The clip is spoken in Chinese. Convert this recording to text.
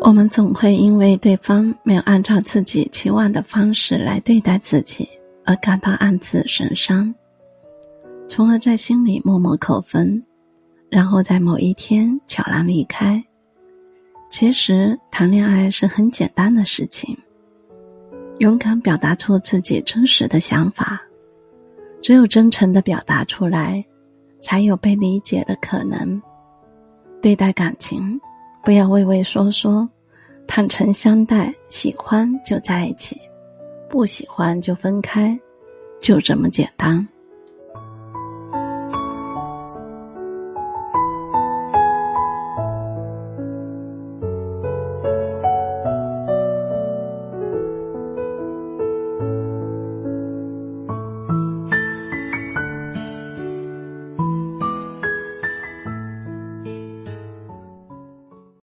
我们总会因为对方没有按照自己期望的方式来对待自己而感到暗自神伤，从而在心里默默扣分，然后在某一天悄然离开。其实谈恋爱是很简单的事情，勇敢表达出自己真实的想法，只有真诚的表达出来，才有被理解的可能。对待感情，不要畏畏缩缩，坦诚相待，喜欢就在一起，不喜欢就分开，就这么简单。